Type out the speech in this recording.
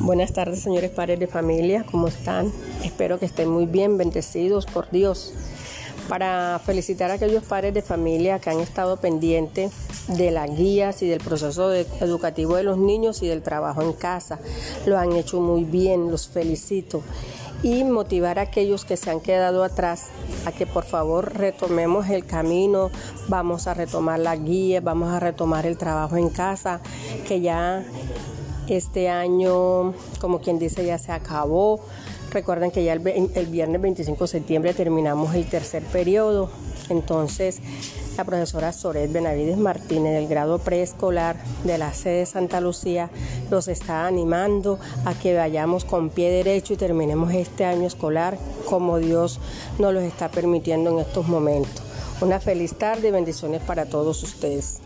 Buenas tardes, señores padres de familia, ¿cómo están? Espero que estén muy bien, bendecidos por Dios. Para felicitar a aquellos padres de familia que han estado pendientes de las guías y del proceso educativo de los niños y del trabajo en casa. Lo han hecho muy bien, los felicito. Y motivar a aquellos que se han quedado atrás a que por favor retomemos el camino, vamos a retomar las guías, vamos a retomar el trabajo en casa, que ya este año, como quien dice, ya se acabó. Recuerden que ya el, viernes 25 de septiembre terminamos el tercer periodo. Entonces, la profesora Soret Benavides Martínez del grado preescolar de la sede de Santa Lucía los está animando a que vayamos con pie derecho y terminemos este año escolar como Dios nos lo está permitiendo en estos momentos. Una feliz tarde y bendiciones para todos ustedes.